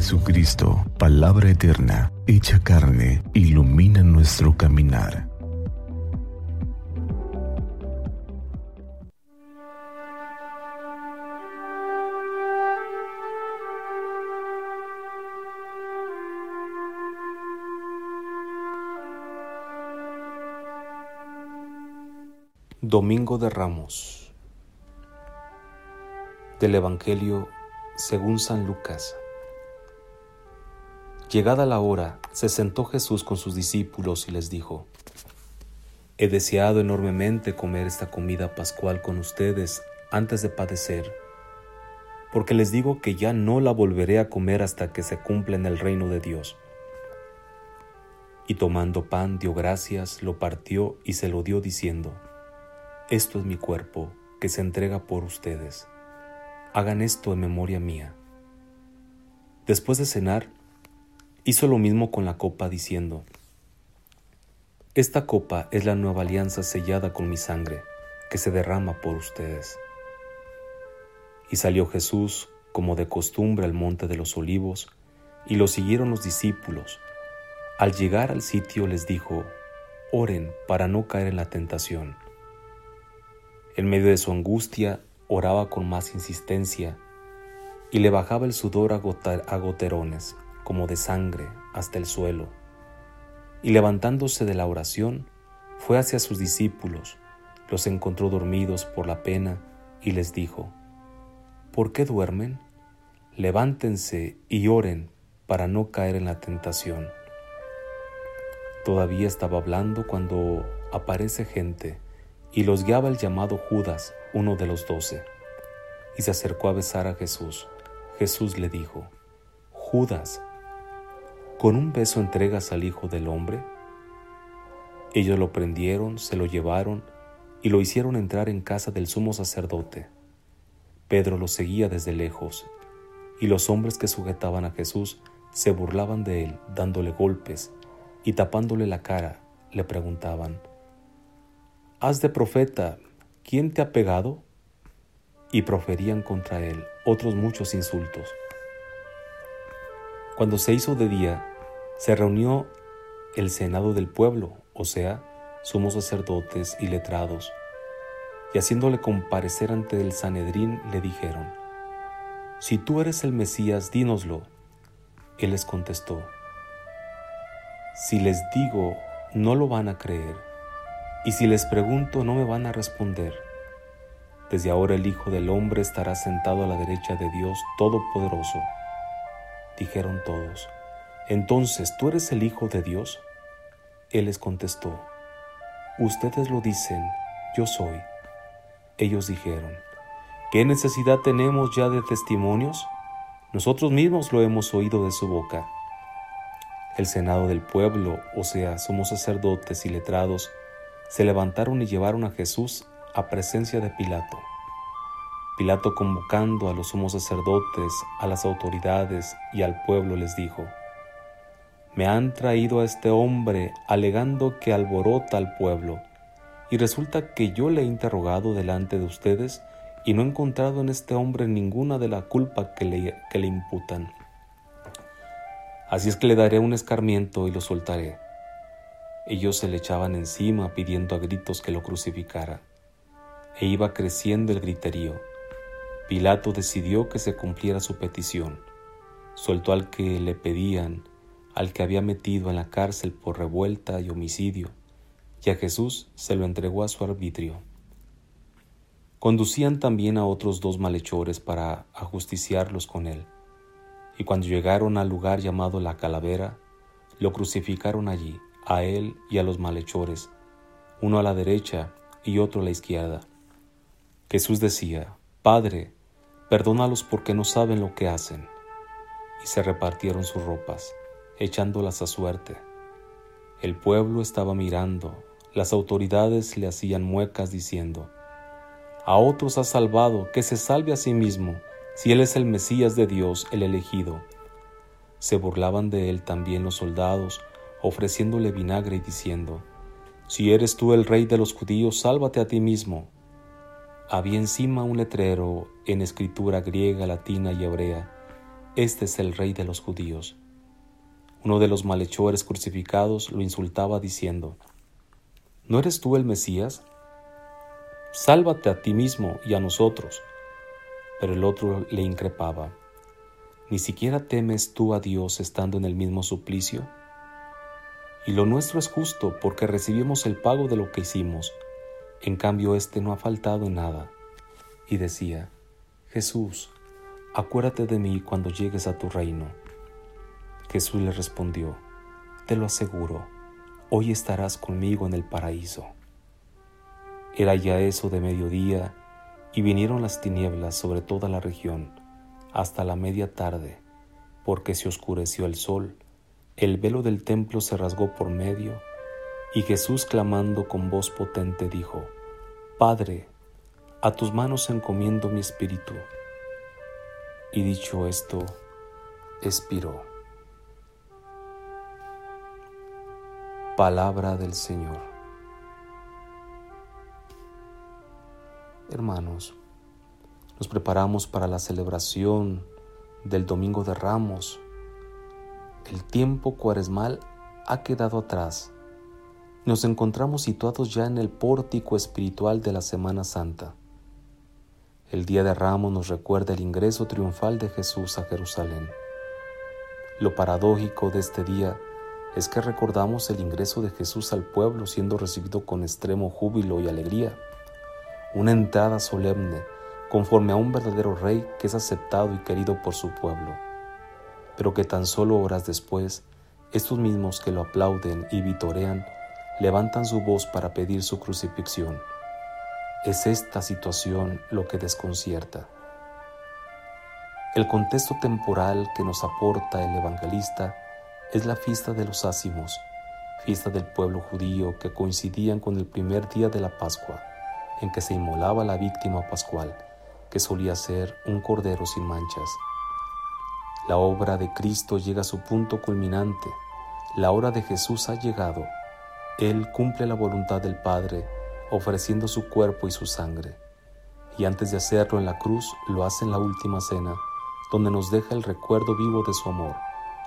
Jesucristo, palabra eterna, hecha carne, ilumina nuestro caminar. Domingo de Ramos del Evangelio según San Lucas. Llegada la hora, se sentó Jesús con sus discípulos y les dijo, He deseado enormemente comer esta comida pascual con ustedes antes de padecer, porque les digo que ya no la volveré a comer hasta que se cumpla en el reino de Dios. Y tomando pan dio gracias, lo partió y se lo dio diciendo, Esto es mi cuerpo, que se entrega por ustedes. Hagan esto en memoria mía. Después de cenar, Hizo lo mismo con la copa diciendo, Esta copa es la nueva alianza sellada con mi sangre, que se derrama por ustedes. Y salió Jesús, como de costumbre, al monte de los olivos, y lo siguieron los discípulos. Al llegar al sitio les dijo, Oren para no caer en la tentación. En medio de su angustia, oraba con más insistencia, y le bajaba el sudor a, goterones como de sangre hasta el suelo, y levantándose de la oración, fue hacia sus discípulos, los encontró dormidos por la pena y les dijo, ¿por qué duermen? Levántense y oren para no caer en la tentación. Todavía estaba hablando cuando aparece gente y los guiaba el llamado Judas, uno de los doce, y se acercó a besar a Jesús. Jesús le dijo, Judas, ¿Con un beso entregas al Hijo del Hombre? Ellos lo prendieron, se lo llevaron y lo hicieron entrar en casa del sumo sacerdote. Pedro lo seguía desde lejos, y los hombres que sujetaban a Jesús se burlaban de él, dándole golpes y tapándole la cara, le preguntaban, Haz de profeta, ¿quién te ha pegado? Y proferían contra él otros muchos insultos. Cuando se hizo de día, se reunió el senado del pueblo, o sea, sumos sacerdotes y letrados, y haciéndole comparecer ante el Sanedrín le dijeron, Si tú eres el Mesías, dínoslo. Él les contestó, Si les digo, no lo van a creer, y si les pregunto, no me van a responder. Desde ahora el Hijo del Hombre estará sentado a la derecha de Dios Todopoderoso. Dijeron todos, entonces, ¿tú eres el Hijo de Dios? Él les contestó, Ustedes lo dicen, yo soy. Ellos dijeron, ¿qué necesidad tenemos ya de testimonios? Nosotros mismos lo hemos oído de su boca. El senado del pueblo, o sea, somos sacerdotes y letrados, se levantaron y llevaron a Jesús a presencia de Pilato. Pilato convocando a los sumos sacerdotes, a las autoridades y al pueblo les dijo, me han traído a este hombre alegando que alborota al pueblo, y resulta que yo le he interrogado delante de ustedes y no he encontrado en este hombre ninguna de la culpa que le, que le imputan. Así es que le daré un escarmiento y lo soltaré. Ellos se le echaban encima pidiendo a gritos que lo crucificara. E iba creciendo el griterío. Pilato decidió que se cumpliera su petición. Soltó al que le pedían al que había metido en la cárcel por revuelta y homicidio, y a Jesús se lo entregó a su arbitrio. Conducían también a otros dos malhechores para ajusticiarlos con él, y cuando llegaron al lugar llamado la calavera, lo crucificaron allí, a él y a los malhechores, uno a la derecha y otro a la izquierda. Jesús decía, Padre, perdónalos porque no saben lo que hacen. Y se repartieron sus ropas echándolas a suerte. El pueblo estaba mirando, las autoridades le hacían muecas diciendo, A otros ha salvado, que se salve a sí mismo, si él es el Mesías de Dios, el elegido. Se burlaban de él también los soldados, ofreciéndole vinagre y diciendo, Si eres tú el rey de los judíos, sálvate a ti mismo. Había encima un letrero en escritura griega, latina y hebrea, Este es el rey de los judíos. Uno de los malhechores crucificados lo insultaba diciendo, ¿No eres tú el Mesías? Sálvate a ti mismo y a nosotros. Pero el otro le increpaba, ¿ni siquiera temes tú a Dios estando en el mismo suplicio? Y lo nuestro es justo porque recibimos el pago de lo que hicimos. En cambio, éste no ha faltado en nada. Y decía, Jesús, acuérdate de mí cuando llegues a tu reino. Jesús le respondió, Te lo aseguro, hoy estarás conmigo en el paraíso. Era ya eso de mediodía, y vinieron las tinieblas sobre toda la región, hasta la media tarde, porque se oscureció el sol, el velo del templo se rasgó por medio, y Jesús clamando con voz potente dijo, Padre, a tus manos encomiendo mi espíritu. Y dicho esto, expiró. Palabra del Señor. Hermanos, nos preparamos para la celebración del Domingo de Ramos. El tiempo cuaresmal ha quedado atrás. Nos encontramos situados ya en el pórtico espiritual de la Semana Santa. El día de Ramos nos recuerda el ingreso triunfal de Jesús a Jerusalén. Lo paradójico de este día es que recordamos el ingreso de Jesús al pueblo siendo recibido con extremo júbilo y alegría, una entrada solemne conforme a un verdadero rey que es aceptado y querido por su pueblo, pero que tan solo horas después, estos mismos que lo aplauden y vitorean, levantan su voz para pedir su crucifixión. Es esta situación lo que desconcierta. El contexto temporal que nos aporta el evangelista es la fiesta de los ácimos, fiesta del pueblo judío que coincidían con el primer día de la Pascua, en que se inmolaba la víctima pascual, que solía ser un cordero sin manchas. La obra de Cristo llega a su punto culminante, la hora de Jesús ha llegado, Él cumple la voluntad del Padre, ofreciendo su cuerpo y su sangre, y antes de hacerlo en la cruz lo hace en la última cena, donde nos deja el recuerdo vivo de su amor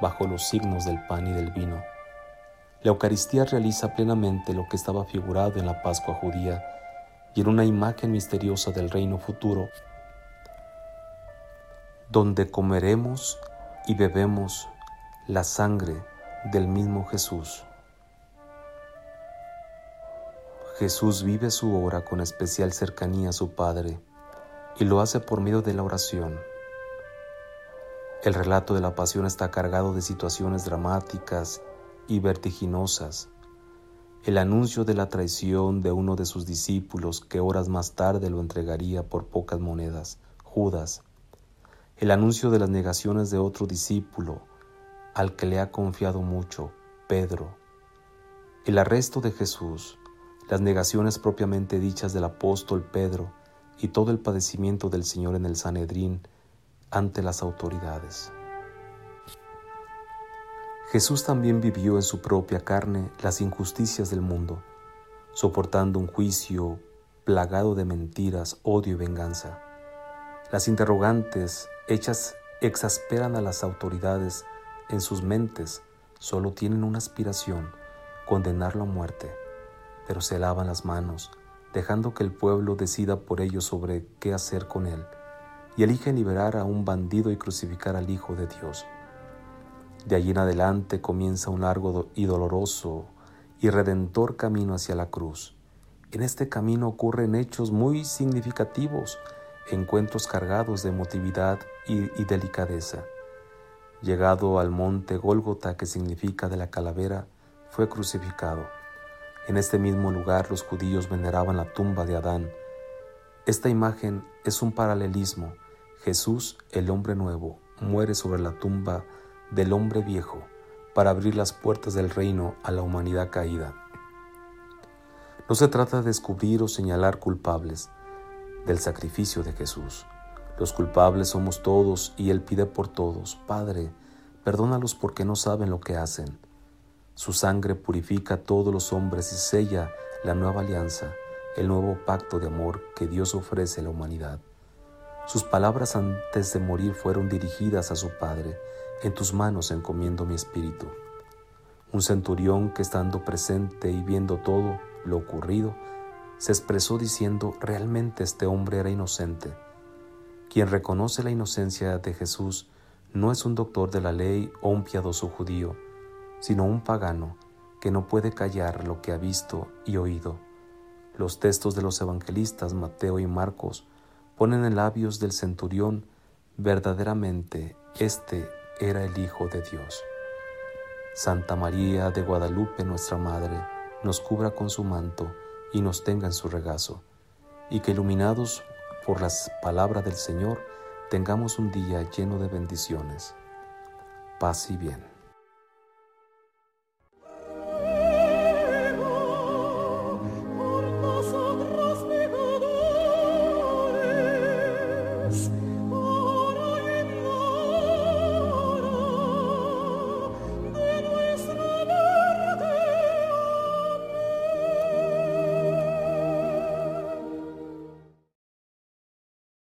bajo los signos del pan y del vino. La Eucaristía realiza plenamente lo que estaba figurado en la Pascua judía y en una imagen misteriosa del reino futuro, donde comeremos y bebemos la sangre del mismo Jesús. Jesús vive su obra con especial cercanía a su Padre y lo hace por medio de la oración. El relato de la pasión está cargado de situaciones dramáticas y vertiginosas. El anuncio de la traición de uno de sus discípulos que horas más tarde lo entregaría por pocas monedas, Judas. El anuncio de las negaciones de otro discípulo al que le ha confiado mucho, Pedro. El arresto de Jesús, las negaciones propiamente dichas del apóstol Pedro y todo el padecimiento del Señor en el Sanedrín ante las autoridades. Jesús también vivió en su propia carne las injusticias del mundo, soportando un juicio plagado de mentiras, odio y venganza. Las interrogantes hechas exasperan a las autoridades en sus mentes, solo tienen una aspiración, condenarlo a muerte, pero se lavan las manos, dejando que el pueblo decida por ellos sobre qué hacer con él y eligen liberar a un bandido y crucificar al Hijo de Dios. De allí en adelante comienza un largo y doloroso y redentor camino hacia la cruz. En este camino ocurren hechos muy significativos, encuentros cargados de emotividad y, y delicadeza. Llegado al monte Gólgota, que significa de la calavera, fue crucificado. En este mismo lugar los judíos veneraban la tumba de Adán. Esta imagen es un paralelismo Jesús, el hombre nuevo, muere sobre la tumba del hombre viejo para abrir las puertas del reino a la humanidad caída. No se trata de descubrir o señalar culpables del sacrificio de Jesús. Los culpables somos todos y Él pide por todos, Padre, perdónalos porque no saben lo que hacen. Su sangre purifica a todos los hombres y sella la nueva alianza, el nuevo pacto de amor que Dios ofrece a la humanidad. Sus palabras antes de morir fueron dirigidas a su Padre, en tus manos encomiendo mi espíritu. Un centurión que estando presente y viendo todo lo ocurrido, se expresó diciendo, realmente este hombre era inocente. Quien reconoce la inocencia de Jesús no es un doctor de la ley o un piadoso judío, sino un pagano que no puede callar lo que ha visto y oído. Los textos de los evangelistas Mateo y Marcos ponen en labios del centurión verdaderamente este era el Hijo de Dios. Santa María de Guadalupe, nuestra Madre, nos cubra con su manto y nos tenga en su regazo, y que iluminados por las palabras del Señor, tengamos un día lleno de bendiciones. Paz y bien.